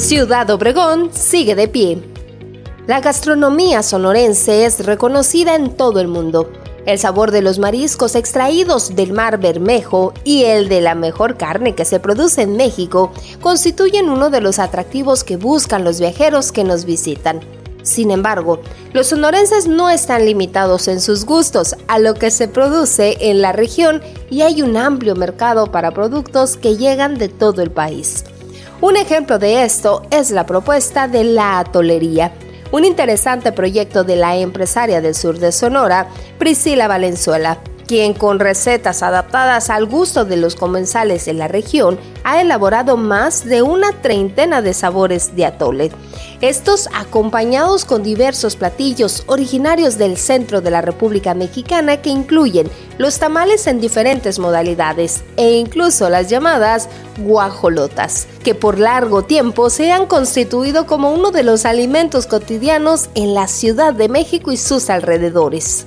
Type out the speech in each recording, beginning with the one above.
Ciudad Obregón sigue de pie. La gastronomía sonorense es reconocida en todo el mundo. El sabor de los mariscos extraídos del mar Bermejo y el de la mejor carne que se produce en México constituyen uno de los atractivos que buscan los viajeros que nos visitan. Sin embargo, los sonorenses no están limitados en sus gustos a lo que se produce en la región y hay un amplio mercado para productos que llegan de todo el país. Un ejemplo de esto es la propuesta de la atolería, un interesante proyecto de la empresaria del sur de Sonora, Priscila Valenzuela, quien con recetas adaptadas al gusto de los comensales en la región ha elaborado más de una treintena de sabores de atole. Estos acompañados con diversos platillos originarios del centro de la República Mexicana que incluyen los tamales en diferentes modalidades e incluso las llamadas guajolotas, que por largo tiempo se han constituido como uno de los alimentos cotidianos en la Ciudad de México y sus alrededores.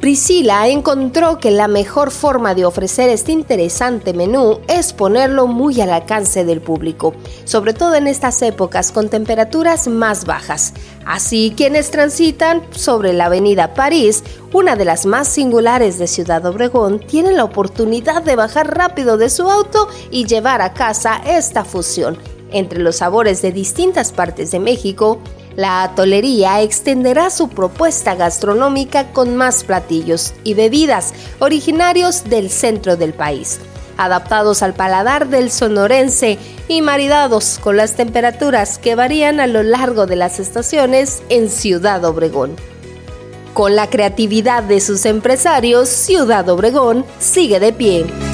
Priscila encontró que la mejor forma de ofrecer este interesante menú es ponerlo muy al alcance del público, sobre todo en estas épocas con temperaturas más bajas. Así, quienes transitan sobre la avenida París, una de las más singulares de Ciudad Obregón, tienen la oportunidad de bajar rápido de su auto y llevar a casa esta fusión entre los sabores de distintas partes de México, la atolería extenderá su propuesta gastronómica con más platillos y bebidas originarios del centro del país, adaptados al paladar del sonorense y maridados con las temperaturas que varían a lo largo de las estaciones en Ciudad Obregón. Con la creatividad de sus empresarios, Ciudad Obregón sigue de pie.